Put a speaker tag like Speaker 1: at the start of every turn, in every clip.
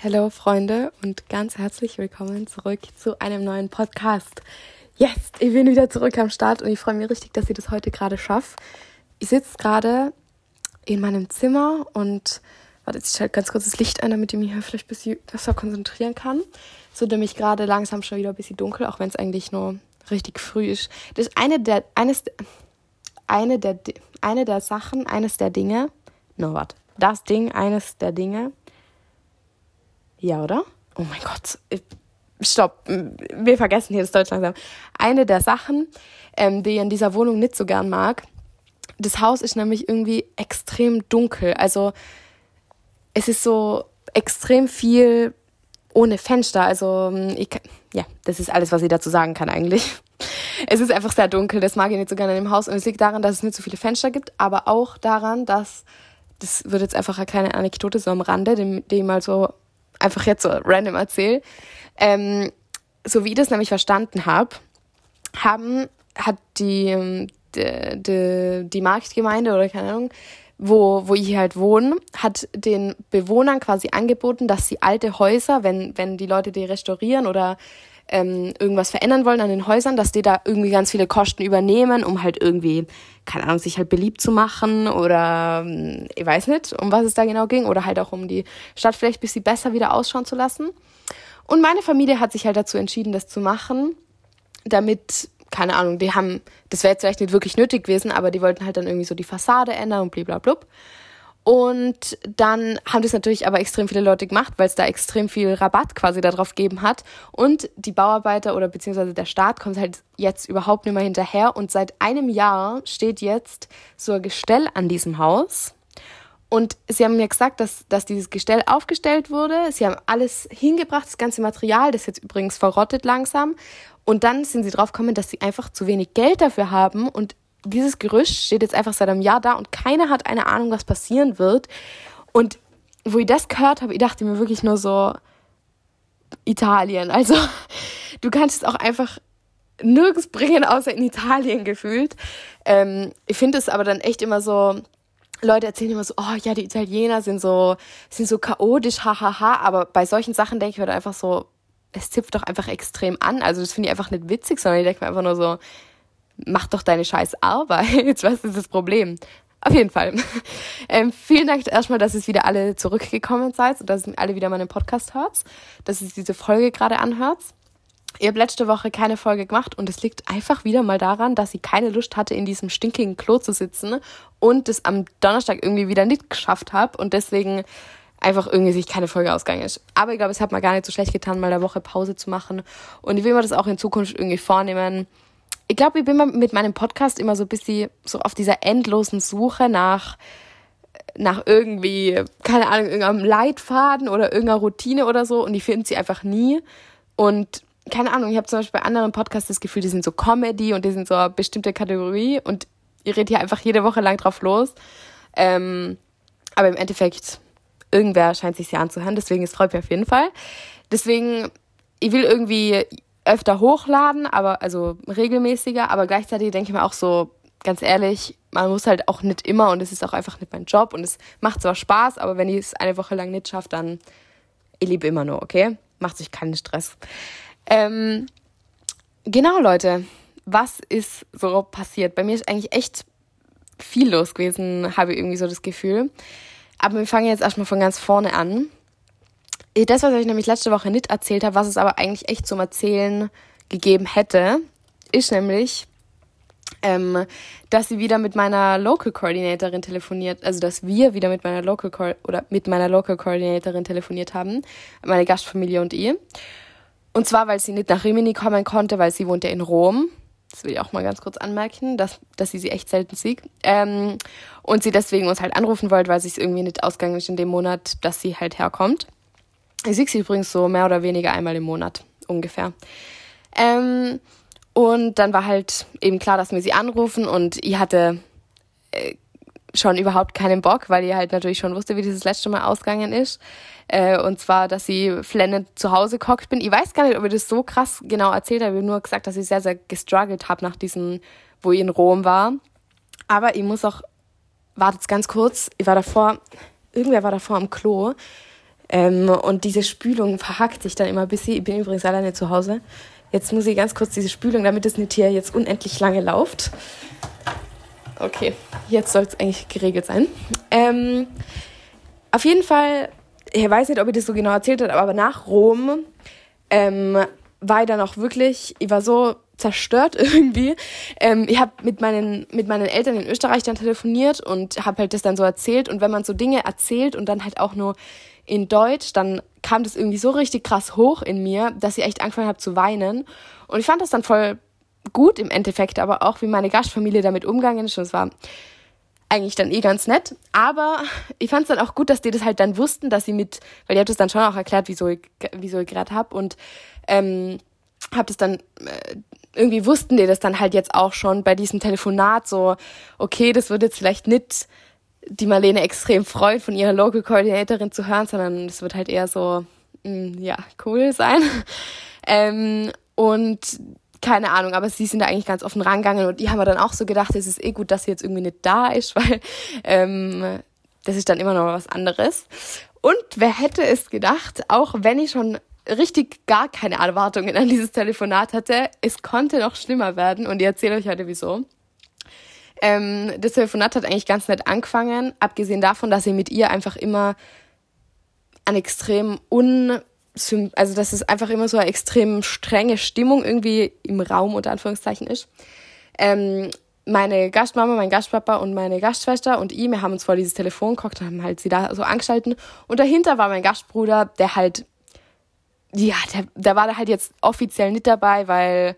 Speaker 1: Hallo Freunde und ganz herzlich willkommen zurück zu einem neuen Podcast. Yes, ich bin wieder zurück am Start und ich freue mich richtig, dass ich das heute gerade schaffe. Ich sitze gerade in meinem Zimmer und warte, jetzt schalte ganz kurz das Licht ein, damit ich mich hier vielleicht ein bisschen besser konzentrieren kann. Wird nämlich gerade langsam schon wieder ein bisschen dunkel, auch wenn es eigentlich nur richtig früh ist. Das ist eine der, eines, eine der, eine der Sachen, eines der Dinge, no, warte, das Ding, eines der Dinge, ja, oder? Oh mein Gott. Stopp. Wir vergessen hier das Deutsch langsam. Eine der Sachen, ähm, die ich in dieser Wohnung nicht so gern mag, das Haus ist nämlich irgendwie extrem dunkel. Also es ist so extrem viel ohne Fenster. Also ich, ja, das ist alles, was ich dazu sagen kann eigentlich. Es ist einfach sehr dunkel, das mag ich nicht so gerne in dem Haus. Und es liegt daran, dass es nicht so viele Fenster gibt, aber auch daran, dass, das wird jetzt einfach eine kleine Anekdote so am Rande, die, die mal so einfach jetzt so random erzähle. Ähm, so wie ich das nämlich verstanden habe, haben, hat die, die, die, die Marktgemeinde oder keine Ahnung, wo, wo ich halt wohne, hat den Bewohnern quasi angeboten, dass sie alte Häuser, wenn, wenn die Leute die restaurieren oder ähm, irgendwas verändern wollen an den Häusern, dass die da irgendwie ganz viele Kosten übernehmen, um halt irgendwie, keine Ahnung, sich halt beliebt zu machen oder ähm, ich weiß nicht, um was es da genau ging oder halt auch um die Stadt vielleicht ein bisschen besser wieder ausschauen zu lassen. Und meine Familie hat sich halt dazu entschieden, das zu machen, damit, keine Ahnung, die haben, das wäre jetzt vielleicht nicht wirklich nötig gewesen, aber die wollten halt dann irgendwie so die Fassade ändern und blablabla. Und dann haben das natürlich aber extrem viele Leute gemacht, weil es da extrem viel Rabatt quasi darauf gegeben hat. Und die Bauarbeiter oder beziehungsweise der Staat kommt halt jetzt überhaupt nicht mehr hinterher. Und seit einem Jahr steht jetzt so ein Gestell an diesem Haus. Und sie haben mir gesagt, dass, dass dieses Gestell aufgestellt wurde. Sie haben alles hingebracht, das ganze Material, das jetzt übrigens verrottet langsam. Und dann sind sie drauf gekommen, dass sie einfach zu wenig Geld dafür haben und dieses Gerücht steht jetzt einfach seit einem Jahr da und keiner hat eine Ahnung, was passieren wird. Und wo ich das gehört habe, ich dachte mir wirklich nur so, Italien. Also du kannst es auch einfach nirgends bringen, außer in Italien gefühlt. Ähm, ich finde es aber dann echt immer so, Leute erzählen immer so, oh ja, die Italiener sind so, sind so chaotisch, hahaha. Aber bei solchen Sachen denke ich mir einfach so, es zipft doch einfach extrem an. Also das finde ich einfach nicht witzig, sondern ich denke mir einfach nur so, mach doch deine scheiß Arbeit. Was ist das Problem? Auf jeden Fall. Ähm, vielen Dank erstmal, dass ihr wieder alle zurückgekommen seid und dass ihr alle wieder meinen Podcast hört, dass ihr diese Folge gerade anhört. Ihr habt letzte Woche keine Folge gemacht und es liegt einfach wieder mal daran, dass ich keine Lust hatte, in diesem stinkigen Klo zu sitzen und es am Donnerstag irgendwie wieder nicht geschafft habe und deswegen einfach irgendwie sich keine Folge ausgegangen ist. Aber ich glaube, es hat mir gar nicht so schlecht getan, mal der Woche Pause zu machen und ich will mir das auch in Zukunft irgendwie vornehmen, ich glaube, ich bin mit meinem Podcast immer so ein bisschen so auf dieser endlosen Suche nach, nach irgendwie, keine Ahnung, irgendeinem Leitfaden oder irgendeiner Routine oder so und ich finde sie einfach nie. Und keine Ahnung, ich habe zum Beispiel bei anderen Podcasts das Gefühl, die sind so Comedy und die sind so eine bestimmte Kategorie und ihr redet hier einfach jede Woche lang drauf los. Ähm, aber im Endeffekt, irgendwer scheint sich sehr anzuhören, deswegen es freut mich auf jeden Fall. Deswegen, ich will irgendwie öfter hochladen, aber also regelmäßiger, aber gleichzeitig denke ich mir auch so, ganz ehrlich, man muss halt auch nicht immer und es ist auch einfach nicht mein Job und es macht zwar Spaß, aber wenn ich es eine Woche lang nicht schaffe, dann ich liebe immer nur, okay? Macht sich keinen Stress. Ähm, genau, Leute, was ist so passiert? Bei mir ist eigentlich echt viel los gewesen, habe ich irgendwie so das Gefühl. Aber wir fangen jetzt erstmal von ganz vorne an. Äh, das, was ich nämlich letzte Woche nicht erzählt habe, was es aber eigentlich echt zum Erzählen gegeben hätte, ist nämlich, ähm, dass sie wieder mit meiner Local Coordinatorin telefoniert, also dass wir wieder mit meiner Local Co oder mit meiner Local Coordinatorin telefoniert haben, meine Gastfamilie und ich. Und zwar, weil sie nicht nach Rimini kommen konnte, weil sie wohnt ja in Rom. Das will ich auch mal ganz kurz anmerken, dass, dass sie sie echt selten sieht. Ähm, und sie deswegen uns halt anrufen wollte, weil sie es irgendwie nicht ausgegangen ist in dem Monat, dass sie halt herkommt. Ich sehe sie übrigens so mehr oder weniger einmal im Monat ungefähr. Ähm, und dann war halt eben klar, dass wir sie anrufen und ich hatte äh, schon überhaupt keinen Bock, weil ihr halt natürlich schon wusste, wie dieses letzte Mal ausgegangen ist. Äh, und zwar, dass sie flennend zu Hause gehockt bin. Ich weiß gar nicht, ob ich das so krass genau erzählt habe. Ich habe nur gesagt, dass ich sehr, sehr gestruggelt habe nach diesem, wo ich in Rom war. Aber ich muss auch, wartet ganz kurz, ich war davor, irgendwer war davor am Klo Ähm, und diese Spülung verhackt sich dann immer ein bisschen. Ich bin übrigens alleine zu Hause. Jetzt muss ich ganz kurz diese Spülung, damit es nicht hier jetzt unendlich lange läuft. Okay, jetzt soll es eigentlich geregelt sein. Ähm, auf jeden Fall, ich weiß nicht, ob ich das so genau erzählt habe, aber nach Rom ähm, war ich dann auch wirklich, ich war so zerstört irgendwie. Ähm, ich habe mit meinen, mit meinen Eltern in Österreich dann telefoniert und habe halt das dann so erzählt. Und wenn man so Dinge erzählt und dann halt auch nur in Deutsch, dann kam das irgendwie so richtig krass hoch in mir, dass ich echt angefangen habe zu weinen. Und ich fand das dann voll gut im Endeffekt, aber auch wie meine Gastfamilie damit umgegangen ist. Und es war eigentlich dann eh ganz nett. Aber ich fand es dann auch gut, dass die das halt dann wussten, dass sie mit, weil die hat das dann schon auch erklärt, wieso ich, wieso ich gerade hab und ähm, hab das dann äh, irgendwie wussten die das dann halt jetzt auch schon bei diesem Telefonat so, okay, das wird jetzt vielleicht nicht die Marlene extrem freut, von ihrer Local Coordinatorin zu hören, sondern es wird halt eher so, mh, mm, ja, cool sein. ähm, und keine Ahnung, aber sie sind da eigentlich ganz offen rangegangen und die haben mir dann auch so gedacht, es ist eh gut, dass sie jetzt irgendwie nicht da ist, weil ähm, das ist dann immer noch was anderes. Und wer hätte es gedacht, auch wenn ich schon richtig gar keine Erwartungen an dieses Telefonat hatte, es konnte noch schlimmer werden und ich erzähle euch heute wieso. Ähm, das Telefonat hat eigentlich ganz nett angefangen, abgesehen davon, dass ich mit ihr einfach immer ein extrem un also dass es einfach immer so eine extrem strenge Stimmung irgendwie im Raum unter Anführungszeichen ist. Ähm, meine Gastmama, mein Gastpapa und meine Gastschwester und ich, wir haben uns vor dieses Telefon geguckt und haben halt sie da so angeschalten. Und dahinter war mein Gastbruder, der halt, ja, der, der war da halt jetzt offiziell nicht dabei, weil,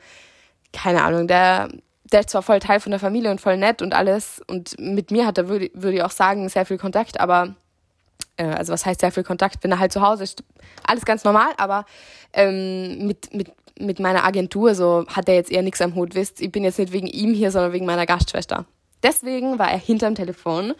Speaker 1: keine Ahnung, der, der ist zwar voll Teil von der Familie und voll nett und alles. Und mit mir hat er, würde würd ich auch sagen, sehr viel Kontakt, aber äh, also was heißt sehr viel Kontakt, wenn er halt zu Hause ist, alles ganz normal, aber ähm, mit, mit, mit meiner Agentur so hat er jetzt eher nichts am Hut, wisst, ich bin jetzt nicht wegen ihm hier, sondern wegen meiner Gastschwester. Deswegen war er hinterm Telefon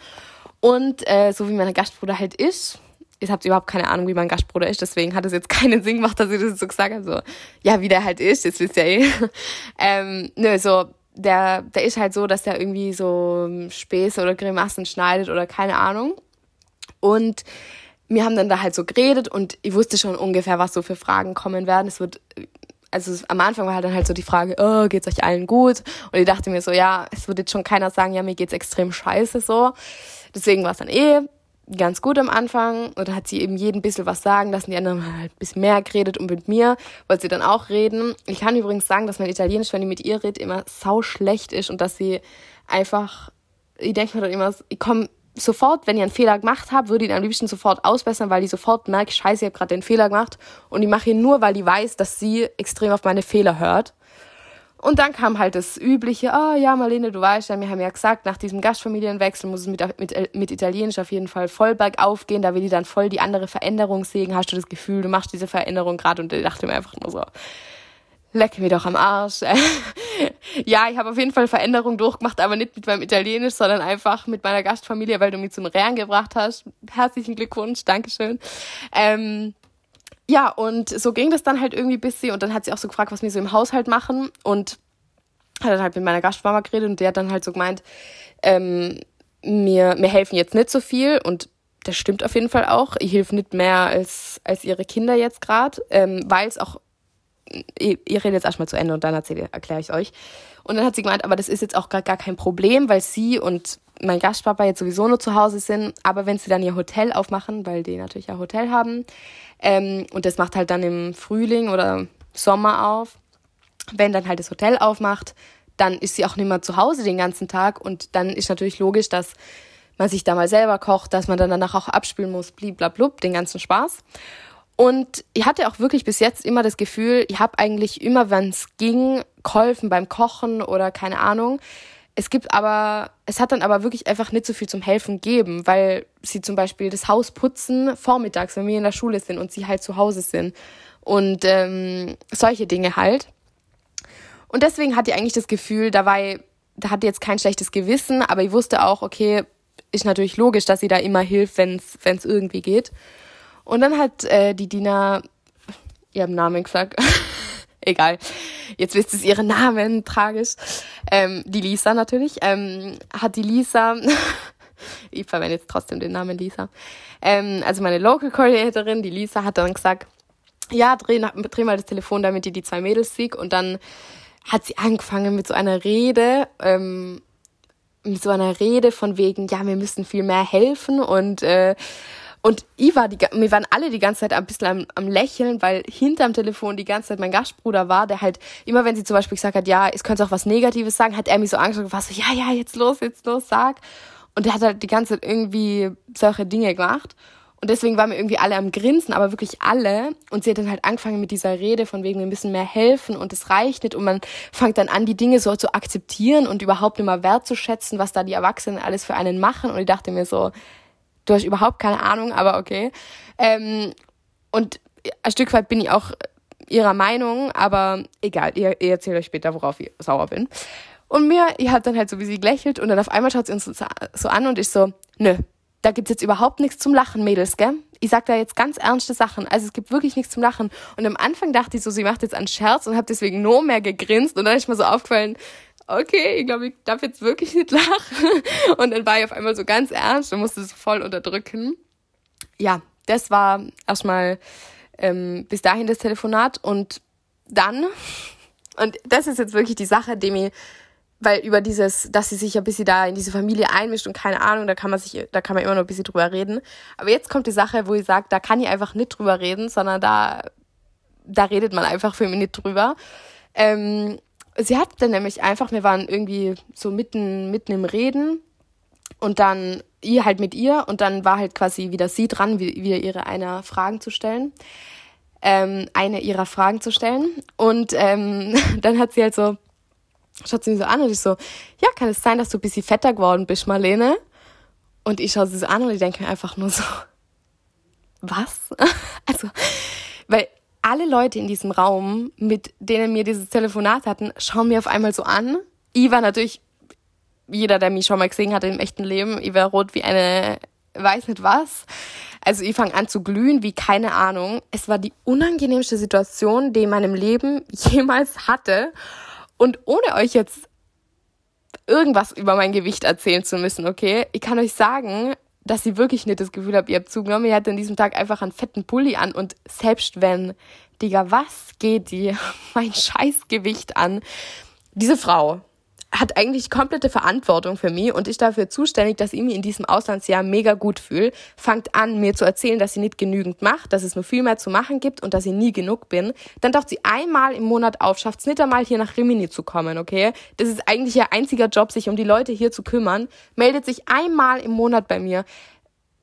Speaker 1: und äh, so wie mein Gastbruder halt ist, ihr habt überhaupt keine Ahnung, wie mein Gastbruder ist, deswegen hat es jetzt keinen Sinn gemacht, dass ich das so gesagt habe, so, ja, wie der halt ist, das wisst ihr eh. ähm, nö, so, der, der ist halt so, dass der irgendwie so Späße oder Grimassen schneidet oder keine Ahnung. Und wir haben dann da halt so geredet und ich wusste schon ungefähr, was so für Fragen kommen werden. Es wird, also am Anfang war halt dann halt so die Frage, oh, geht's euch allen gut? Und ich dachte mir so, ja, es wird jetzt schon keiner sagen, ja, mir geht's extrem scheiße so. Deswegen war es dann eh ganz gut am Anfang dann hat sie eben jeden bisschen was sagen lassen. Die anderen haben halt ein bisschen mehr geredet und mit mir wollte sie dann auch reden. Ich kann übrigens sagen, dass mein Italienisch, wenn ich mit ihr rede, immer sau schlecht ist und dass sie einfach, ich denke mir dann immer, ich komme sofort, wenn ihr einen Fehler gemacht habt, würde ich ihn am liebsten sofort ausbessern, weil ich sofort merke, scheiße, ich habe gerade den Fehler gemacht. Und ich mache ihn nur, weil ich weiß, dass sie extrem auf meine Fehler hört. Und dann kam halt das übliche, oh, ja, Marlene, du weißt ja, wir haben ja gesagt, nach diesem Gastfamilienwechsel muss es mit, mit, mit Italienisch auf jeden Fall voll bergauf gehen, da will ich dann voll die andere Veränderung sehen. Hast du das Gefühl, du machst diese Veränderung gerade? Und ich dachte mir einfach nur so, leck mir doch am Arsch. ja, ich habe auf jeden Fall Veränderungen durchgemacht, aber nicht mit meinem Italienisch, sondern einfach mit meiner Gastfamilie, weil du mich zum Rehren gebracht hast. Herzlichen Glückwunsch, Dankeschön. Ähm, ja, und so ging das dann halt irgendwie bis sie und dann hat sie auch so gefragt, was wir so im Haushalt machen und hat dann halt mit meiner Gastmama geredet und der hat dann halt so gemeint, ähm, mir, mir helfen jetzt nicht so viel und das stimmt auf jeden Fall auch. Ich helfe nicht mehr als, als ihre Kinder jetzt gerade, ähm, weil es auch ihr, ihr redet jetzt erstmal zu Ende und dann erkläre ich euch. Und dann hat sie gemeint, aber das ist jetzt auch gar, gar kein Problem, weil sie und mein Gastpapa jetzt sowieso nur zu Hause sind. Aber wenn sie dann ihr Hotel aufmachen, weil die natürlich ein Hotel haben, ähm, und das macht halt dann im Frühling oder Sommer auf, wenn dann halt das Hotel aufmacht, dann ist sie auch nicht mehr zu Hause den ganzen Tag. Und dann ist natürlich logisch, dass man sich da mal selber kocht, dass man dann danach auch abspülen muss, bliblablub, den ganzen Spaß. Und ich hatte auch wirklich bis jetzt immer das Gefühl, ich habe eigentlich immer, wenn es ging, geholfen beim Kochen oder keine Ahnung. Es gibt aber, es hat dann aber wirklich einfach nicht so viel zum Helfen gegeben, weil sie zum Beispiel das Haus putzen vormittags, wenn wir in der Schule sind und sie halt zu Hause sind. Und ähm, solche Dinge halt. Und deswegen hatte ich eigentlich das Gefühl, da war ich, da hatte jetzt kein schlechtes Gewissen, aber ich wusste auch, okay, ist natürlich logisch, dass sie da immer hilft, wenn es irgendwie geht. Und dann hat äh, die Dina ihren Namen gesagt. Egal. Jetzt wisst ihr ihren Namen, tragisch. Ähm, die Lisa natürlich. Ähm, hat die Lisa ich verwende jetzt trotzdem den Namen Lisa. Ähm, also meine Local Coordinatorin, die Lisa, hat dann gesagt, ja, dreh, dreh mal das Telefon, damit ihr die zwei Mädels sieht. Und dann hat sie angefangen mit so einer Rede, ähm, mit so einer Rede von wegen, ja, wir müssen viel mehr helfen und äh, und ich war die, wir waren alle die ganze Zeit ein bisschen am, am Lächeln, weil hinterm Telefon die ganze Zeit mein Gastbruder war, der halt immer, wenn sie zum Beispiel gesagt hat, ja, es könnte auch was Negatives sagen, hat er mich so angeschaut war so, ja, ja, jetzt los, jetzt los, sag. Und der hat halt die ganze Zeit irgendwie solche Dinge gemacht. Und deswegen waren wir irgendwie alle am Grinsen, aber wirklich alle. Und sie hat dann halt angefangen mit dieser Rede von wegen, wir müssen mehr helfen und es reicht nicht. Und man fängt dann an, die Dinge so zu akzeptieren und überhaupt immer wertzuschätzen, was da die Erwachsenen alles für einen machen. Und ich dachte mir so, du hast überhaupt keine Ahnung, aber okay. Ähm, und ein Stück weit bin ich auch ihrer Meinung, aber egal, ihr, ihr erzählt euch später, worauf ich sauer bin. Und mir, ihr habt dann halt so wie sie gelächelt und dann auf einmal schaut sie uns so an und ich so, nö, da gibt's jetzt überhaupt nichts zum Lachen, Mädels, gell? Ich sag da jetzt ganz ernste Sachen. Also es gibt wirklich nichts zum Lachen. Und am Anfang dachte ich so, sie macht jetzt einen Scherz und habe deswegen nur mehr gegrinst. Und dann ist mir so aufgefallen, okay, ich glaube, ich darf jetzt wirklich nicht lachen. Und dann war ich auf einmal so ganz ernst und musste es voll unterdrücken. Ja, das war erstmal ähm, bis dahin das Telefonat. Und dann, und das ist jetzt wirklich die Sache, die mir weil über dieses, dass sie sich ein bisschen da in diese Familie einmischt und keine Ahnung, da kann man sich, da kann man immer noch ein bisschen drüber reden. Aber jetzt kommt die Sache, wo ich sage, da kann ich einfach nicht drüber reden, sondern da, da redet man einfach für mich nicht drüber. Ähm, sie hat dann nämlich einfach, wir waren irgendwie so mitten, mitten im Reden und dann ihr halt mit ihr und dann war halt quasi wieder sie dran, wieder ihre einer Fragen zu stellen. Ähm, eine ihrer Fragen zu stellen. Und ähm, dann hat sie halt so schaut sie mich so an und ich so, ja, kann es sein, dass du ein bisschen fetter geworden bist, Marlene? Und ich schaue sie so an und ich denke mir einfach nur so, was? also, weil alle Leute in diesem Raum, mit denen wir dieses Telefonat hatten, schauen mir auf einmal so an. War natürlich, jeder, der mich schon mal gesehen hat im echten Leben, war rot wie eine, weiß nicht was. Also ich fange an zu glühen wie keine Ahnung. Es war die unangenehmste Situation, die ich in meinem Leben jemals hatte. Und ohne euch jetzt irgendwas über mein Gewicht erzählen zu müssen, okay? Ich kann euch sagen, dass ich wirklich nicht das Gefühl habe, ihr habt zugenommen. Ihr hattet an diesem Tag einfach einen fetten Pulli an und selbst wenn, Digga, was geht die mein Scheißgewicht an? Diese Frau, hat eigentlich komplette Verantwortung für mich und ist dafür zuständig, dass ich mich in diesem Auslandsjahr mega gut fühle. Fangt an, mir zu erzählen, dass sie nicht genügend macht, dass es noch viel mehr zu machen gibt und dass ich nie genug bin. Dann taucht sie einmal im Monat auf, schafft es nicht einmal hier nach Rimini zu kommen, okay? Das ist eigentlich ihr einziger Job, sich um die Leute hier zu kümmern. Meldet sich einmal im Monat bei mir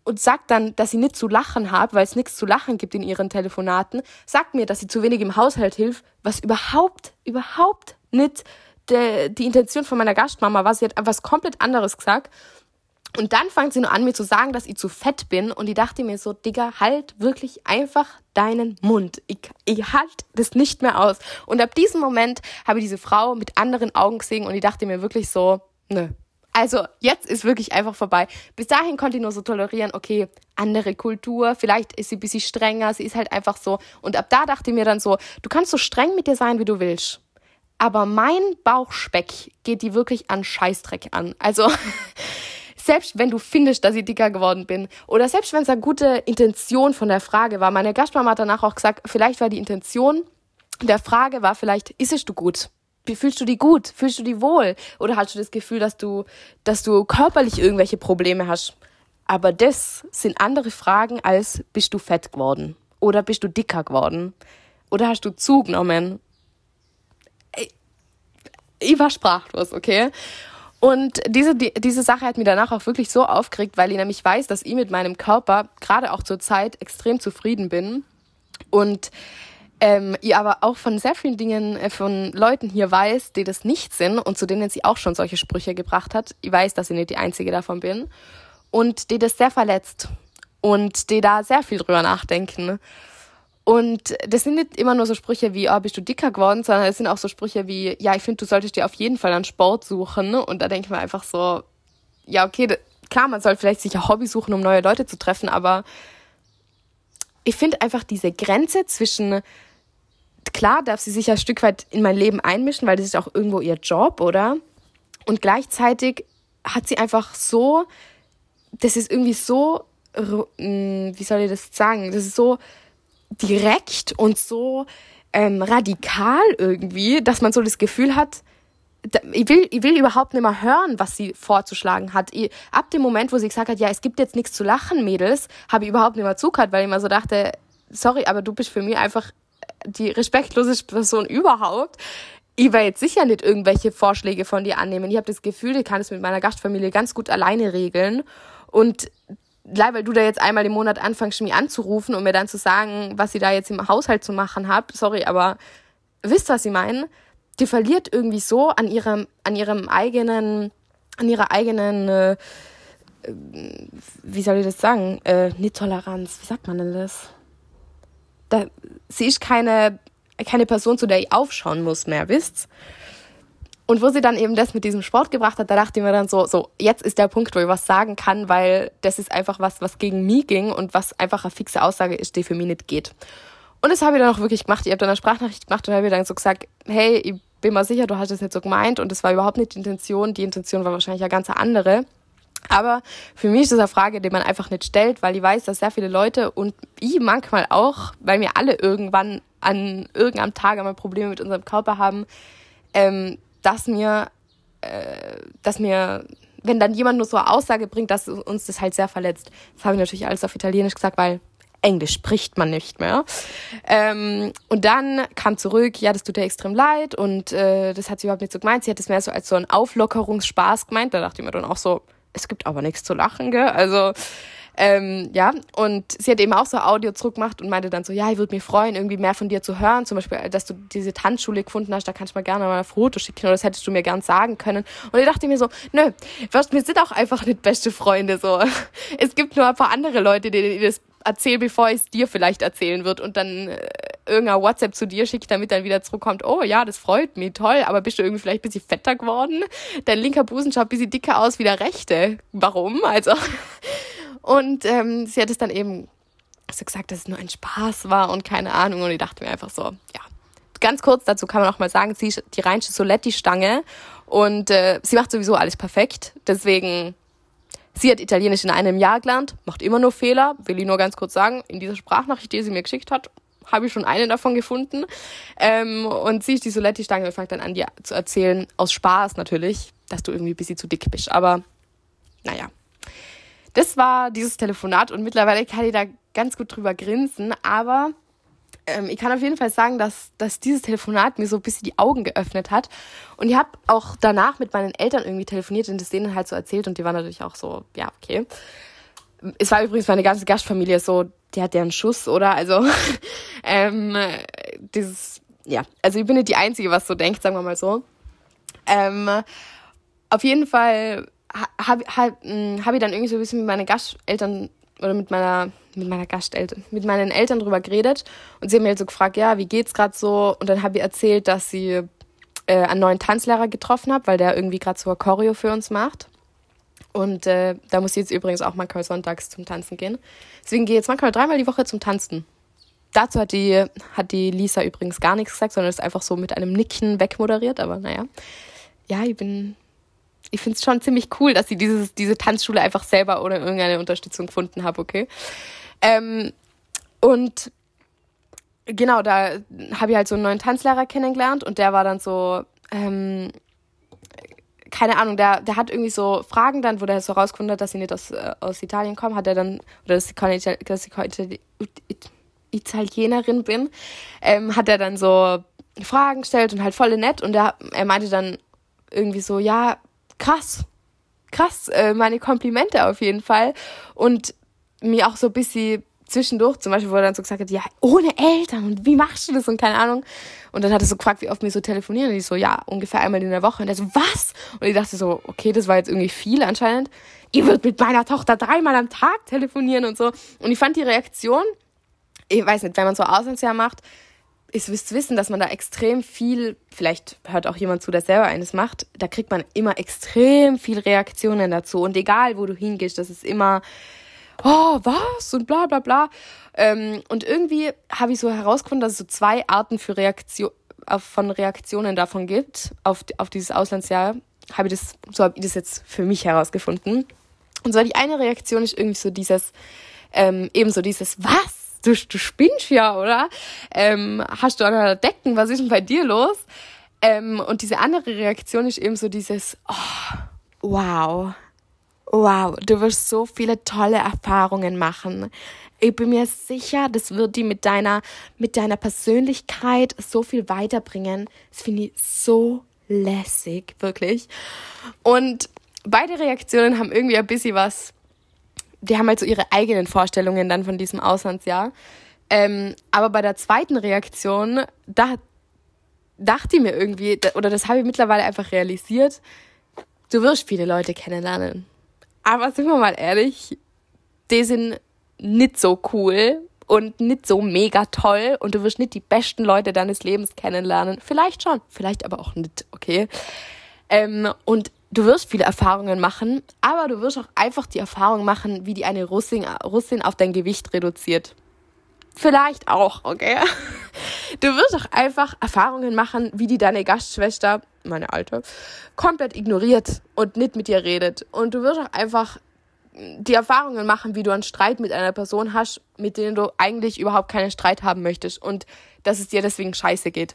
Speaker 1: und sagt dann, dass sie nicht zu lachen hat, weil es nichts zu lachen gibt in ihren Telefonaten. Sagt mir, dass sie zu wenig im Haushalt hilft, was überhaupt, überhaupt nicht de, die Intention von meiner Gastmama war, sie hat was komplett anderes gesagt. Und dann fängt sie nur an, mir zu sagen, dass ich zu fett bin. Und ich dachte mir so, Digga, halt wirklich einfach deinen Mund. Ich, ich halt das nicht mehr aus. Und ab diesem Moment habe ich diese Frau mit anderen Augen gesehen und ich dachte mir wirklich so, nö. Also jetzt ist wirklich einfach vorbei. Bis dahin konnte ich nur so tolerieren, okay, andere Kultur, vielleicht ist sie ein bisschen strenger, sie ist halt einfach so. Und ab da dachte ich mir dann so, du kannst so streng mit dir sein, wie du willst aber mein Bauchspeck geht die wirklich an Scheißdreck an. Also selbst wenn du findest, dass ich dicker geworden bin oder selbst wenn es eine gute Intention von der Frage war, meine Gastmama hat danach auch gesagt, vielleicht war die Intention der Frage war vielleicht, isst du gut? Fühlst du die gut? Fühlst du die wohl? Oder hast du das Gefühl, dass du, dass du körperlich irgendwelche Probleme hast? Aber das sind andere Fragen als, bist du fett geworden? Oder bist du dicker geworden? Oder hast du zugenommen? Ich war sprachlos, okay? Und diese, die, diese Sache hat mir danach auch wirklich so aufgeregt, weil ich nämlich weiß, dass ich mit meinem Körper gerade auch zur Zeit extrem zufrieden bin. Und ähm, ich aber auch von sehr vielen Dingen äh, von Leuten hier weiß, die das nicht sind und zu denen sie auch schon solche Sprüche gebracht hat. Ich weiß, dass ich nicht die einzige davon bin. Und die das sehr verletzt und die da sehr viel drüber nachdenken. Und das sind nicht immer nur so Sprüche wie, oh, bist du dicker geworden, sondern es sind auch so Sprüche wie, ja, ich finde, du solltest dir auf jeden Fall einen Sport suchen. Und da denke ich mir einfach so, ja, okay, klar, man soll vielleicht sich ein Hobby suchen, um neue Leute zu treffen, aber ich finde einfach diese Grenze zwischen, klar darf sie sich ein Stück weit in mein Leben einmischen, weil das ist auch irgendwo ihr Job, oder? Und gleichzeitig hat sie einfach so das ist irgendwie so, mm, wie soll ich das sagen, das ist so direkt und so ähm, radikal irgendwie, dass man so das Gefühl hat, ich will, ich will überhaupt nicht mehr hören, was sie vorzuschlagen hat. Ich, ab dem Moment, wo sie gesagt hat, ja, es gibt jetzt nichts zu lachen, Mädels, habe ich überhaupt nicht mehr zugehört, weil ich mir so dachte, sorry, aber du bist für mich einfach die respektloseste Person überhaupt. Ich werde jetzt sicher nicht irgendwelche Vorschläge von dir annehmen. Ich habe das Gefühl, ich kann es mit meiner Gastfamilie ganz gut alleine regeln. Und leider, weil du da jetzt einmal im Monat anfängst, mich anzurufen und mir dann zu sagen, was ich da jetzt im Haushalt zu machen habe, sorry, aber wisst, was ich meine? die verliert irgendwie so an ihrem, an ihrem eigenen, an ihrer eigenen, äh, wie soll ich das sagen, äh, nicht Toleranz, wie sagt man denn das? Da, sie ist keine, keine Person, zu der ich aufschauen muss mehr, wisst's? Und wo sie dann eben das mit diesem Sport gebracht hat, da dachte ich mir dann so, so, jetzt ist der Punkt, wo ich was sagen kann, weil das ist einfach was, was gegen mich ging und was einfach eine fixe Aussage ist, die für mich nicht geht. Und das habe ich dann auch wirklich gemacht. Ich habe dann eine Sprachnachricht gemacht und habe dann so gesagt, hey, ich bin mir sicher, du hast es nicht so gemeint und das war überhaupt nicht die Intention. Die Intention war wahrscheinlich eine ganz andere. Aber für mich ist das eine Frage, die man einfach nicht stellt, weil ich weiß, dass sehr viele Leute und ich manchmal auch, weil wir alle irgendwann an irgendeinem Tag einmal Probleme mit unserem Körper haben, ähm, dass mir, äh, dass mir, wenn dann jemand nur so eine Aussage bringt, dass uns das halt sehr verletzt. Das habe ich natürlich alles auf Italienisch gesagt, weil Englisch spricht man nicht mehr. Ähm, und dann kam zurück, ja, das tut ihr extrem leid und äh, das hat sie überhaupt nicht so gemeint. Sie hat es mehr so als so ein Auflockerungsspaß gemeint. Da dachte ich mir dann auch so, es gibt aber nichts zu lachen, gell? Also, ähm, ja, und sie hat eben auch so Audio zurückgemacht und meinte dann so, ja, ich würde mich freuen, irgendwie mehr von dir zu hören. Zum Beispiel, dass du diese Tanzschule gefunden hast, da kannst du mir gerne mal ein Foto schicken oder das hättest du mir gern sagen können. Und ich dachte mir so, nö, wir sind auch einfach nicht beste Freunde so. Es gibt nur ein paar andere Leute, denen das erzähl, bevor ich es dir vielleicht erzählen wird und dann äh, irgendein WhatsApp zu dir schickt, damit dann wieder zurückkommt, oh ja, das freut mich, toll, aber bist du irgendwie vielleicht ein bisschen fetter geworden? Dein linker Busen schaut ein bisschen dicker aus wie der rechte. Warum? Also, und ähm, sie hat es dann eben so gesagt, dass es nur ein Spaß war und keine Ahnung und ich dachte mir einfach so, ja, ganz kurz dazu kann man auch mal sagen, sie ist die reinste Soletti-Stange und äh, sie macht sowieso alles perfekt, deswegen Sie hat Italienisch in einem Jahr gelernt, macht immer nur Fehler, will ich nur ganz kurz sagen. In dieser Sprachnachricht, die sie mir geschickt hat, habe ich schon eine davon gefunden. Ähm, und sie ist die Soletti-Stange und fängt dann an, dir zu erzählen, aus Spaß natürlich, dass du irgendwie ein bisschen zu dick bist. Aber naja, das war dieses Telefonat und mittlerweile kann ich da ganz gut drüber grinsen, aber ähm, ich kann auf jeden Fall sagen, dass, dass dieses Telefonat mir so ein bisschen die Augen geöffnet hat. Und ich habe auch danach mit meinen Eltern irgendwie telefoniert und das denen halt so erzählt und die waren natürlich auch so, ja, okay. Es war übrigens meine ganze Gastfamilie so, die hat deren Schuss, oder? Also, ähm, dieses, ja, also ich bin nicht die Einzige, was so denkt, sagen wir mal so. Ähm, auf jeden Fall habe hab, hm, hab ich dann irgendwie so ein bisschen mit meinen Gasteltern oder mit meiner mit meiner Gasteltern, mit meinen Eltern drüber geredet und sie haben mir halt so gefragt, ja, wie geht's gerade so? Und dann habe ich erzählt, dass sie äh, einen neuen Tanzlehrer getroffen hat, weil der irgendwie gerade so ein Choreo für uns macht. Und äh, da muss ich jetzt übrigens auch manchmal sonntags zum Tanzen gehen. Deswegen gehe ich jetzt manchmal dreimal die Woche zum Tanzen. Dazu hat die, hat die Lisa übrigens gar nichts gesagt, sondern ist einfach so mit einem Nicken wegmoderiert. Aber naja, ja, ich bin ich finde es schon ziemlich cool, dass sie dieses, diese Tanzschule einfach selber ohne irgendeine Unterstützung gefunden habe, okay? Ähm, und genau, da habe ich halt so einen neuen Tanzlehrer kennengelernt und der war dann so, ähm, keine Ahnung, der, der hat irgendwie so Fragen dann, wo der so rausgefunden hat, dass sie nicht aus, äh, aus Italien kommen, hat er dann, oder dass ich keine, dass ich keine Italienerin bin, ähm, hat er dann so Fragen gestellt und halt voll nett und er, er meinte dann irgendwie so, ja, krass, krass, äh, meine Komplimente auf jeden Fall. Und mir auch so ein bisschen zwischendurch, zum Beispiel, wo er dann so gesagt hat, ja, ohne Eltern und wie machst du das und keine Ahnung. Und dann hat er so gefragt, wie oft wir so telefonieren. Und ich so, ja, ungefähr einmal in der Woche. Und er so, was? Und ich dachte so, okay, das war jetzt irgendwie viel anscheinend. Ihr würdet mit meiner Tochter dreimal am Tag telefonieren und so. Und ich fand die Reaktion, ich weiß nicht, wenn man so Auslandsjahr macht, ist wisst wissen, dass man da extrem viel, vielleicht hört auch jemand zu, der selber eines macht, da kriegt man immer extrem viel Reaktionen dazu. Und egal, wo du hingehst, das ist immer, oh, was? Und bla bla bla. Ähm, und irgendwie habe ich so herausgefunden, dass es so zwei Arten für Reaktion, von Reaktionen davon gibt, auf, auf dieses Auslandsjahr. Habe ich das, so habe ich das jetzt für mich herausgefunden. Und zwar die eine Reaktion ist irgendwie so dieses, ähm, eben so dieses, was? Du, du spinnst ja, oder? Ähm, hast du an Decken? Was ist denn bei dir los? Ähm, und diese andere Reaktion ist eben so dieses, oh, wow, wow, du wirst so viele tolle Erfahrungen machen. Ich bin mir sicher, das wird die mit deiner, mit deiner Persönlichkeit so viel weiterbringen. Das finde ich so lässig, wirklich. Und beide Reaktionen haben irgendwie ein bisschen was, die haben halt so ihre eigenen Vorstellungen dann von diesem Auslandsjahr. Ähm, aber bei der zweiten Reaktion, da dachte ich mir irgendwie, oder das habe ich mittlerweile einfach realisiert, du wirst viele Leute kennenlernen. Aber sind wir mal ehrlich, die sind nicht so cool und nicht so mega toll und du wirst nicht die besten Leute deines Lebens kennenlernen. Vielleicht schon, vielleicht aber auch nicht, okay? Ähm, und du wirst viele Erfahrungen machen, aber du wirst auch einfach die Erfahrung machen, wie die eine Russin, Russin auf dein Gewicht reduziert. Vielleicht auch, okay? Du wirst auch einfach Erfahrungen machen, wie die deine Gastschwester, meine alte, komplett ignoriert und nicht mit dir redet. Und du wirst auch einfach die Erfahrungen machen, wie du einen Streit mit einer Person hast, mit denen du eigentlich überhaupt keinen Streit haben möchtest und dass es dir deswegen scheiße geht.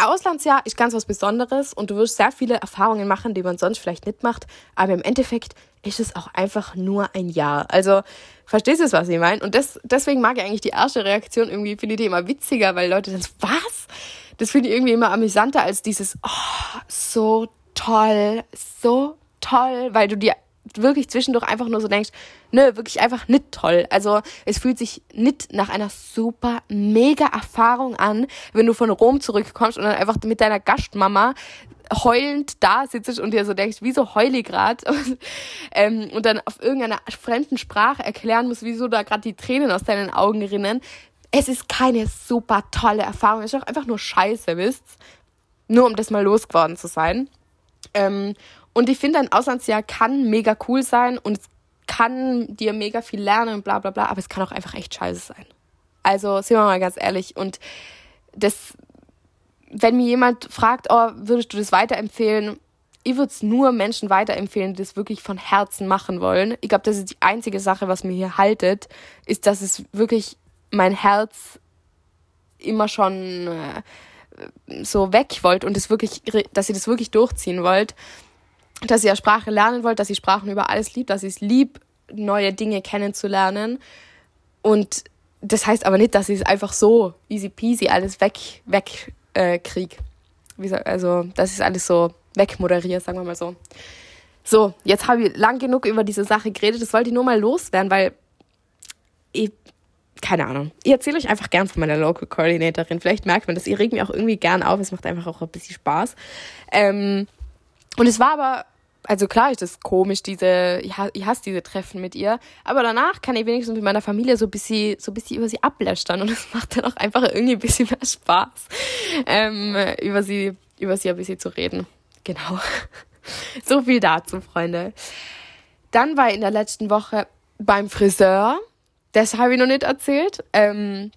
Speaker 1: Auslandsjahr ist ganz was Besonderes und du wirst sehr viele Erfahrungen machen, die man sonst vielleicht nicht macht, aber im Endeffekt ist es auch einfach nur ein Jahr. Also, verstehst du, was ich meine? Und das, deswegen mag ich eigentlich die erste Reaktion irgendwie, finde ich die immer witziger, weil Leute dann so, was? Das finde ich irgendwie immer amüsanter als dieses, oh, so toll, so toll, weil du dir wirklich zwischendurch einfach nur so denkst, nö, wirklich einfach nicht toll. Also es fühlt sich nicht nach einer super mega Erfahrung an, wenn du von Rom zurückkommst und dann einfach mit deiner Gastmama heulend da sitzt und dir so denkst, wieso heule ich grad? Und, ähm, und dann auf irgendeiner fremden Sprache erklären musst, wieso da gerade die Tränen aus deinen Augen rinnen. Es ist keine super tolle Erfahrung. Es ist auch einfach nur scheiße, wisst Nur um das mal losgeworden zu sein. Ähm, und ich finde, ein Auslandsjahr kann mega cool sein und es kann dir mega viel lernen und bla bla bla, aber es kann auch einfach echt scheiße sein. Also, sind wir mal ganz ehrlich. Und das, wenn mir jemand fragt, oh, würdest du das weiterempfehlen? Ich würde es nur Menschen weiterempfehlen, die das wirklich von Herzen machen wollen. Ich glaube, das ist die einzige Sache, was mir hier haltet, ist, dass es wirklich mein Herz immer schon äh, so weg wollt und es wirklich, dass ihr das wirklich durchziehen wollt dass ihr Sprache lernen wollt, dass ihr Sprachen über alles liebt, dass ihr es liebt, neue Dinge kennenzulernen. Und das heißt aber nicht, dass ich es einfach so easy peasy alles weg, weg äh. Also, dass ich es alles so wegmoderiere, sagen wir mal so. So, jetzt habe ich lang genug über diese Sache geredet. Das wollte ich nur mal loswerden, weil ich, keine Ahnung. Ich erzähle euch einfach gern von meiner Local Coordinatorin. Vielleicht merkt man das. Ihr regt mich auch irgendwie gern auf. Es macht einfach auch ein bisschen Spaß. Ähm, und es war aber also klar ist das komisch, diese, ich, hasse diese Treffen mit ihr, aber danach kann ich wenigstens mit meiner Familie so ein bisschen, so ein bisschen über sie ablästern und es macht dann auch einfach irgendwie ein bisschen mehr Spaß, ähm, über sie, über sie ein bisschen zu reden. Genau. so viel dazu, Freunde. Dann war ich in der letzten Woche beim Friseur. Das habe ich noch nicht erzählt. Ähm,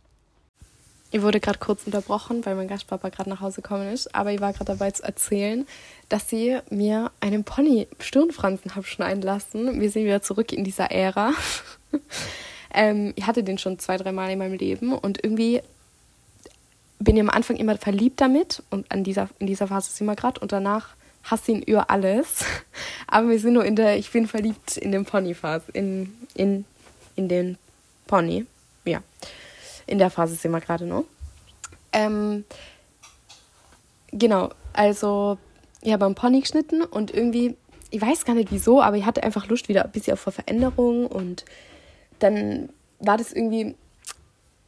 Speaker 1: ich wurde gerade kurz unterbrochen, weil mein Gastpapa gerade nach Hause gekommen ist, aber ich war gerade dabei zu erzählen, dass sie mir einen Pony Stirnfransen habe schneiden lassen. Wir sind wieder zurück in dieser Ära. ähm, ich hatte den schon zwei, drei Mal in meinem Leben und irgendwie bin ich am Anfang immer verliebt damit und an dieser, in dieser Phase sind wir gerade und danach hasse ihn über alles. Aber wir sind nur in der, ich bin verliebt in den Pony-Phase, in, in, in den Pony, ja in der Phase sind wir gerade noch. Ähm, genau, also ich habe einen Pony geschnitten und irgendwie, ich weiß gar nicht wieso, aber ich hatte einfach Lust wieder ein bisschen auf Veränderung und dann war das irgendwie,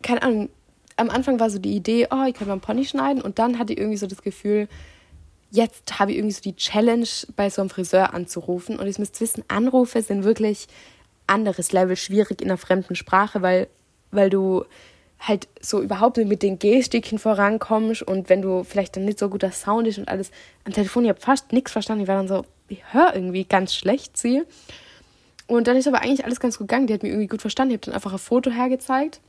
Speaker 1: keine Ahnung, am Anfang war so die Idee, oh, ich kann mal einen Pony schneiden und dann hatte ich irgendwie so das Gefühl, jetzt habe ich irgendwie so die Challenge, bei so einem Friseur anzurufen und ich müsst wissen, Anrufe sind wirklich anderes Level schwierig in einer fremden Sprache, weil, weil du halt so überhaupt mit den Gestiken vorankommst und wenn du vielleicht dann nicht so guter Sound ist und alles am Telefon, ich habe fast nichts verstanden, ich war dann so, ich höre irgendwie ganz schlecht sie. Und dann ist aber eigentlich alles ganz gut gegangen, die hat mir irgendwie gut verstanden, ich habe dann einfach ein Foto hergezeigt.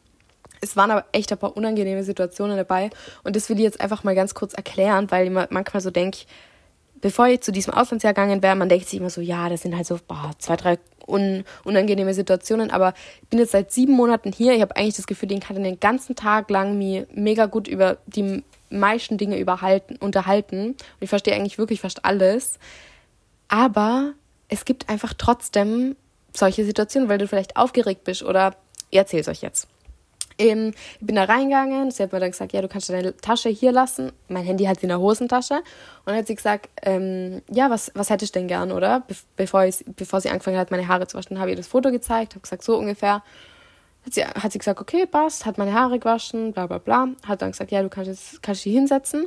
Speaker 1: Es waren aber echt ein paar unangenehme Situationen dabei und das will ich jetzt einfach mal ganz kurz erklären, weil ich manchmal so denke, bevor ich zu diesem Auslandsjahr gegangen wäre, man denkt sich immer so, ja, das sind halt so boah, zwei, drei un unangenehme Situationen. Aber ich bin jetzt seit sieben Monaten hier. Ich habe eigentlich das Gefühl, den kann den ganzen Tag lang mir mega gut über die meisten Dinge überhalten, unterhalten. Und ich verstehe eigentlich wirklich fast alles. Aber es gibt einfach trotzdem solche Situationen, weil du vielleicht aufgeregt bist oder ich erzähle es euch jetzt. Ähm, ich bin da reingegangen, sie hat mir dann gesagt, ja, du kannst deine Tasche hier lassen. Mein Handy hat sie in der Hosentasche. Und dann hat sie gesagt, ähm, ja, was, was hättest du denn gern, oder? Be bevor, ich, bevor sie angefangen hat, meine Haare zu waschen, habe ich ihr das Foto gezeigt, habe gesagt, so ungefähr. Hat sie, hat sie gesagt, okay, passt, hat meine Haare gewaschen, bla bla bla. Hat dann gesagt, ja, du kannst, jetzt, kannst dich hinsetzen.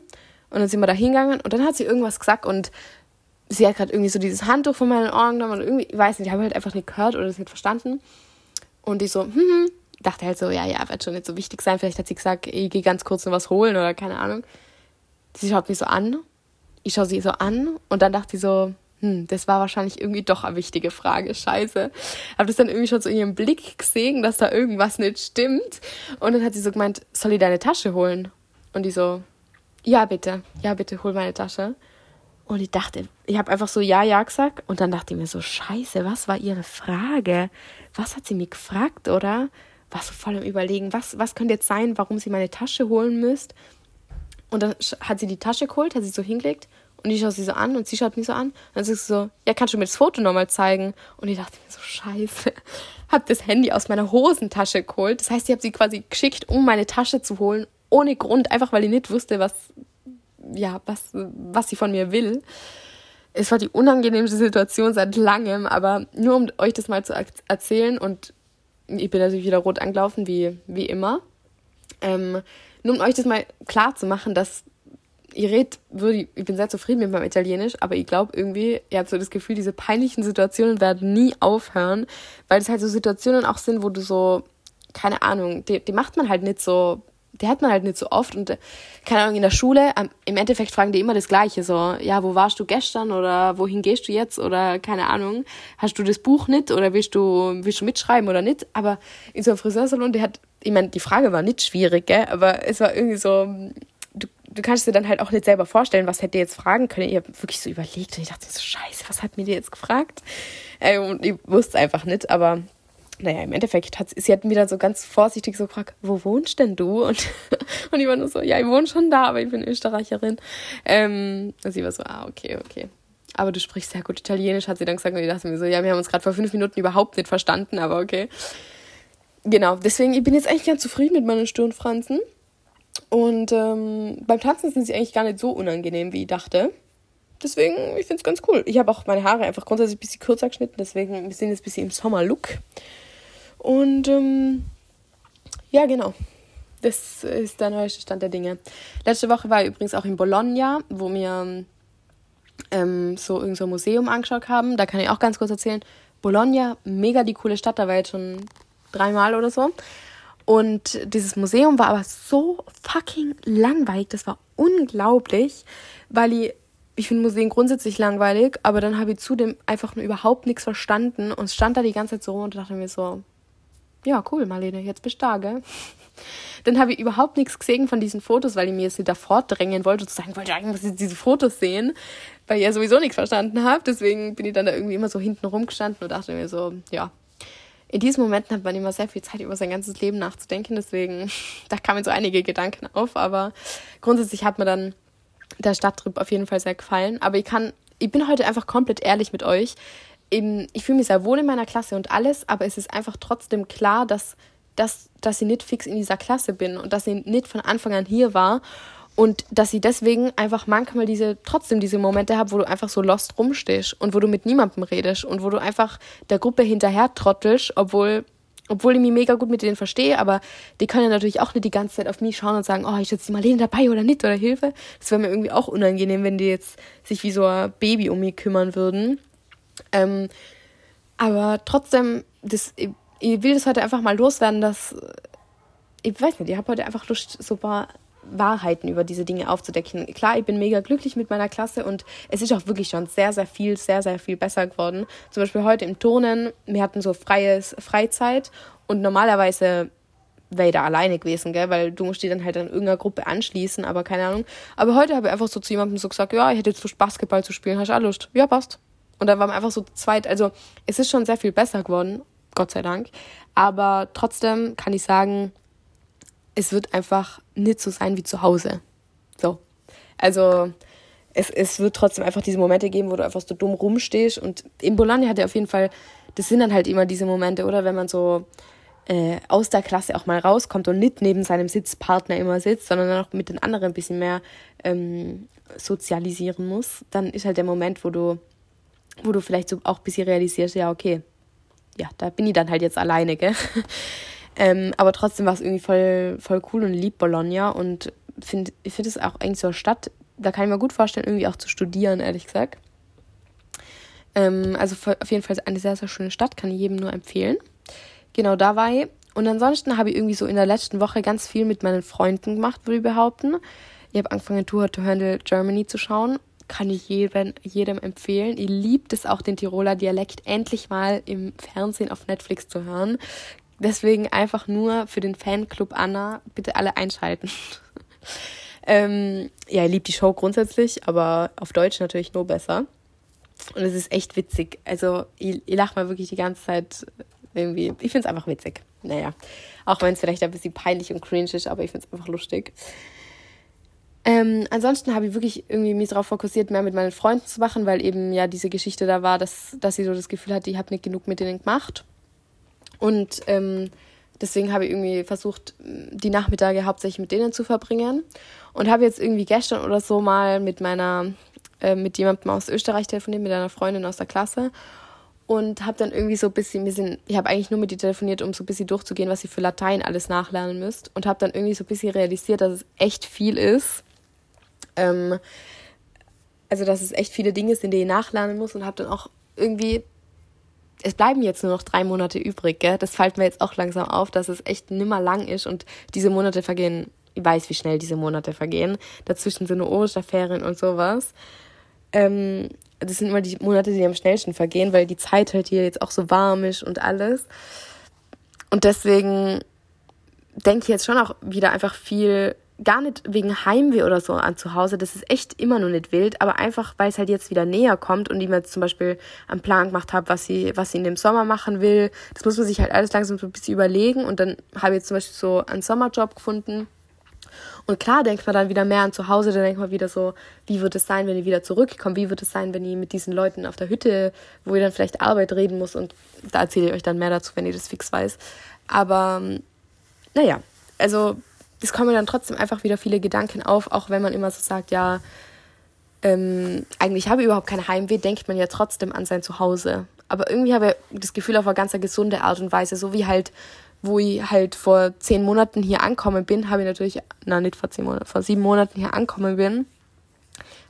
Speaker 1: Und dann sind wir da hingegangen und dann hat sie irgendwas gesagt und sie hat gerade irgendwie so dieses Handtuch von meinen Ohren genommen und irgendwie, ich weiß nicht, ich habe halt einfach nicht gehört oder das nicht verstanden. Und ich so, hm, hm, dachte halt so, ja, ja, wird schon nicht so wichtig sein. Vielleicht hat sie gesagt, ich gehe ganz kurz noch was holen oder keine Ahnung. Sie schaut mich so an, ich schaue sie so an und dann dachte sie so, hm, das war wahrscheinlich irgendwie doch eine wichtige Frage, scheiße. Habe das dann irgendwie schon so in ihrem Blick gesehen, dass da irgendwas nicht stimmt. Und dann hat sie so gemeint, soll ich deine Tasche holen? Und die so, ja bitte, ja bitte, hol meine Tasche. Und ich dachte, ich habe einfach so ja, ja gesagt. Und dann dachte ich mir so, scheiße, was war ihre Frage? Was hat sie mir gefragt, oder? War so voll im Überlegen, was, was könnte jetzt sein, warum sie meine Tasche holen müsst. Und dann hat sie die Tasche geholt, hat sie so hingelegt. Und ich schaue sie so an und sie schaut mich so an. Und dann sagt sie so, ja, kannst du mir das Foto nochmal zeigen? Und ich dachte mir so, scheiße. Hab das Handy aus meiner Hosentasche geholt. Das heißt, ich habe sie quasi geschickt, um meine Tasche zu holen. Ohne Grund, einfach weil ich nicht wusste, was, ja, was, was sie von mir will. Es war die unangenehmste Situation seit langem, aber nur um euch das mal zu erzählen und ich bin natürlich wieder rot angelaufen, wie, wie immer. Ähm, nur um euch das mal klar zu machen, dass ihr redet, würde, ich bin sehr zufrieden mit meinem Italienisch, aber ich glaube irgendwie, ihr habt so das Gefühl, diese peinlichen Situationen werden nie aufhören, weil es halt so Situationen auch sind, wo du so, keine Ahnung, die, die macht man halt nicht so die hat man halt nicht so oft und äh, keine Ahnung, in der Schule, im Endeffekt fragen die immer das Gleiche, so, ja, wo warst du gestern oder wohin gehst du jetzt oder keine Ahnung, hast du das Buch nicht oder willst du, willst du mitschreiben oder nicht, aber in so einem Friseursalon, der hat, ich meine, die Frage war nicht schwierig, gell, aber es war irgendwie so, du, du kannst dir dann halt auch nicht selber vorstellen, was hätte jetzt fragen können. Ich habe wirklich so überlegt und ich dachte so, scheiße, was hat mir die jetzt gefragt? Äh, und ich wusste es einfach nicht, aber naja, im Endeffekt hat sie, hat mir dann so ganz vorsichtig so gefragt, wo wohnst denn du? Und, und ich war nur so, ja, ich wohne schon da, aber ich bin Österreicherin. Ähm, und sie war so, ah, okay, okay. Aber du sprichst sehr gut Italienisch, hat sie dann gesagt. Und ich dachte mir so, ja, wir haben uns gerade vor fünf Minuten überhaupt nicht verstanden, aber okay. Genau, deswegen, ich bin jetzt eigentlich ganz zufrieden mit meinen Stirnfransen. Und ähm, beim Tanzen sind sie eigentlich gar nicht so unangenehm, wie ich dachte. Deswegen, ich finde es ganz cool. Ich habe auch meine Haare einfach grundsätzlich ein bisschen kürzer geschnitten, deswegen wir sind jetzt ein bisschen im Sommerlook. Und ähm, ja, genau. Das ist der neueste Stand der Dinge. Letzte Woche war ich übrigens auch in Bologna, wo wir ähm, so irgendein so Museum angeschaut haben. Da kann ich auch ganz kurz erzählen. Bologna, mega die coole Stadt, da war ich schon dreimal oder so. Und dieses Museum war aber so fucking langweilig. Das war unglaublich, weil ich, ich finde Museen grundsätzlich langweilig, aber dann habe ich zudem einfach nur überhaupt nichts verstanden und stand da die ganze Zeit so rum und dachte mir so, ja, cool, Marlene, jetzt bist du da, gell? Dann habe ich überhaupt nichts gesehen von diesen Fotos, weil ich mir nicht davor drängen wollte, zu sagen, wollte eigentlich diese Fotos sehen, weil ich ja sowieso nichts verstanden habe. Deswegen bin ich dann da irgendwie immer so hinten rumgestanden und dachte mir so, ja. In diesen Momenten hat man immer sehr viel Zeit, über sein ganzes Leben nachzudenken. Deswegen, da kamen so einige Gedanken auf. Aber grundsätzlich hat mir dann der Stadttrip auf jeden Fall sehr gefallen. Aber ich kann, ich bin heute einfach komplett ehrlich mit euch eben, ich fühle mich sehr wohl in meiner Klasse und alles, aber es ist einfach trotzdem klar, dass, dass, dass ich nicht fix in dieser Klasse bin und dass ich nicht von Anfang an hier war und dass ich deswegen einfach manchmal diese, trotzdem diese Momente habe, wo du einfach so lost rumstehst und wo du mit niemandem redest und wo du einfach der Gruppe hinterher trottelst, obwohl obwohl ich mich mega gut mit denen verstehe, aber die können ja natürlich auch nicht die ganze Zeit auf mich schauen und sagen, oh, ist jetzt die Marlene dabei oder nicht oder Hilfe. Das wäre mir irgendwie auch unangenehm, wenn die jetzt sich wie so ein Baby um mich kümmern würden. Ähm, aber trotzdem, das, ich, ich, will das heute einfach mal loswerden, dass ich weiß nicht, ich habe heute einfach Lust, so ein paar Wahrheiten über diese Dinge aufzudecken. Klar, ich bin mega glücklich mit meiner Klasse und es ist auch wirklich schon sehr, sehr viel, sehr, sehr viel besser geworden. Zum Beispiel heute im Turnen, wir hatten so freies Freizeit und normalerweise wäre ich da alleine gewesen, gell? weil du musst dich dann halt an irgendeiner Gruppe anschließen, aber keine Ahnung. Aber heute habe ich einfach so zu jemandem so gesagt, ja, ich hätte jetzt Lust, Basketball zu spielen, hast du auch Lust? Ja, passt Und da waren wir einfach so zweit. Also es ist schon sehr viel besser geworden, Gott sei Dank. Aber trotzdem kann ich sagen, es wird einfach nicht so sein wie zu Hause. So. Also es, es wird trotzdem einfach diese Momente geben, wo du einfach so dumm rumstehst. Und in Bologna hat er auf jeden Fall, das sind dann halt immer diese Momente, oder? Wenn man so äh, aus der Klasse auch mal rauskommt und nicht neben seinem Sitzpartner immer sitzt, sondern dann auch mit den anderen ein bisschen mehr ähm, sozialisieren muss, dann ist halt der Moment, wo du, wo du vielleicht so auch ein bisschen realisierst, ja, okay, ja, da bin ich dann halt jetzt alleine, gell? ähm, aber trotzdem war es irgendwie voll, voll cool und lieb Bologna und find, ich finde es auch eigentlich so eine Stadt, da kann ich mir gut vorstellen, irgendwie auch zu studieren, ehrlich gesagt. Ähm, also auf jeden Fall eine sehr, sehr schöne Stadt, kann ich jedem nur empfehlen. Genau, da war ich. Und ansonsten habe ich irgendwie so in der letzten Woche ganz viel mit meinen Freunden gemacht, würde ich behaupten. Ich habe angefangen, Tour to Handle Germany zu schauen. Kann ich jedem, jedem empfehlen. Ihr liebt es auch, den Tiroler Dialekt endlich mal im Fernsehen auf Netflix zu hören. Deswegen einfach nur für den Fanclub Anna bitte alle einschalten. ähm, ja, ich liebe die Show grundsätzlich, aber auf Deutsch natürlich nur besser. Und es ist echt witzig. Also, ich, ich lache mal wirklich die ganze Zeit irgendwie. Ich finde es einfach witzig. Naja, auch wenn es vielleicht ein bisschen peinlich und cringe ist, aber ich finde es einfach lustig. Ähm, ansonsten habe ich wirklich irgendwie mich darauf fokussiert, mehr mit meinen Freunden zu machen, weil eben ja diese Geschichte da war, dass, dass sie so das Gefühl hatte, ich habe nicht genug mit denen gemacht. Und ähm, deswegen habe ich irgendwie versucht, die Nachmittage hauptsächlich mit denen zu verbringen. Und habe jetzt irgendwie gestern oder so mal mit meiner, äh, mit jemandem aus Österreich telefoniert, mit einer Freundin aus der Klasse und habe dann irgendwie so ein bisschen, sind, ich habe eigentlich nur mit ihr telefoniert, um so ein bisschen durchzugehen, was ihr für Latein alles nachlernen müsst und habe dann irgendwie so ein bisschen realisiert, dass es echt viel ist. Ähm, also, dass es echt viele Dinge sind, die ihr nachlernen muss und habe dann auch irgendwie, es bleiben jetzt nur noch drei Monate übrig, gell? Das fällt mir jetzt auch langsam auf, dass es echt nimmer lang ist und diese Monate vergehen, ich weiß, wie schnell diese Monate vergehen. Dazwischen sind nur Osterferien und sowas. Ähm, das sind immer die Monate, die am schnellsten vergehen, weil die Zeit halt hier jetzt auch so warm ist und alles. Und deswegen denke ich jetzt schon auch wieder einfach viel, gar nicht wegen Heimweh oder so an zu Hause, das ist echt immer noch nicht wild, aber einfach, weil es halt jetzt wieder näher kommt und ich mir jetzt zum Beispiel einen Plan gemacht habe, was sie, was sie in dem Sommer machen will. Das muss man sich halt alles langsam so ein bisschen überlegen und dann habe ich jetzt zum Beispiel so einen Sommerjob gefunden und klar denkt man dann wieder mehr an zu Hause, dann denkt man wieder so, wie wird es sein, wenn ich wieder zurückkomme? Wie wird es sein, wenn ich mit diesen Leuten auf der Hütte, wo ihr dann vielleicht Arbeit reden muss und da erzähle ich euch dann mehr dazu, wenn ihr das fix weiß. Aber naja, also es kommen dann trotzdem einfach wieder viele Gedanken auf, auch wenn man immer so sagt, ja, ähm, eigentlich habe ich überhaupt keine Heimweh, denkt man ja trotzdem an sein Zuhause. Aber irgendwie habe ich das Gefühl auf eine ganz gesunde Art und Weise, so wie halt wo ich halt vor zehn Monaten hier ankommen bin, habe ich natürlich, na nicht vor zehn Monaten, vor sieben Monaten hier ankommen bin,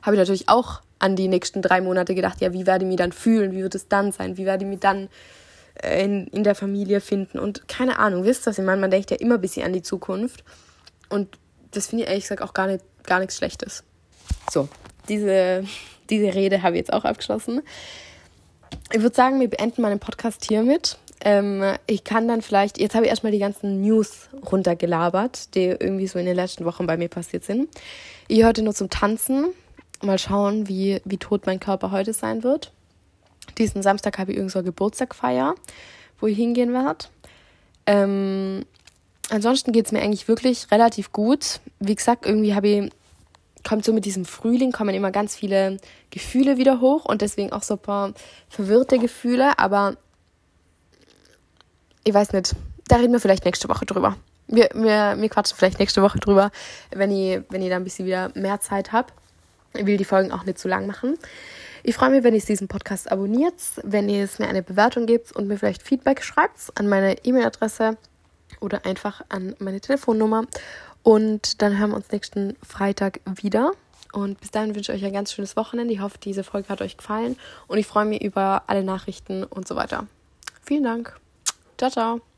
Speaker 1: habe ich natürlich auch an die nächsten drei Monate gedacht, ja, wie werde ich mich dann fühlen, wie wird es dann sein, wie werde ich mich dann äh, in, in der Familie finden und keine Ahnung, wisst ihr, was ich meine? Man denkt ja immer ein bisschen an die Zukunft und das finde ich ehrlich gesagt auch gar, nicht, gar nichts Schlechtes. So, diese, diese Rede habe ich jetzt auch abgeschlossen. Ich würde sagen, wir beenden meinen Podcast hiermit. Ähm, ich kann dann vielleicht, jetzt habe ich erstmal die ganzen News runtergelabert, die irgendwie so in den letzten Wochen bei mir passiert sind. Ich heute nur zum Tanzen. Mal schauen, wie, wie tot mein Körper heute sein wird. Diesen Samstag habe ich irgend so Geburtstagfeier, wo ich hingehen werde. Ähm, ansonsten geht es mir eigentlich wirklich relativ gut. Wie gesagt, irgendwie habe ich, kommt so mit diesem Frühling, kommen immer ganz viele Gefühle wieder hoch und deswegen auch so ein paar verwirrte Gefühle, aber ich weiß nicht, da reden wir vielleicht nächste Woche drüber. Wir, wir, wir quatschen vielleicht nächste Woche drüber, wenn ich, wenn da ein bisschen wieder mehr Zeit habe. Ich will die Folgen auch nicht zu lang machen. Ich freue mich, wenn ihr diesen Podcast abonniert, wenn ihr es mir eine Bewertung gebt und mir vielleicht Feedback schreibt an meine E-Mail-Adresse oder einfach an meine Telefonnummer. Und dann hören wir uns nächsten Freitag wieder. Und bis dahin wünsche ich euch ein ganz schönes Wochenende. Ich hoffe, diese Folge hat euch gefallen und ich freue mich über alle Nachrichten und so weiter. Vielen Dank. Ciao, ciao.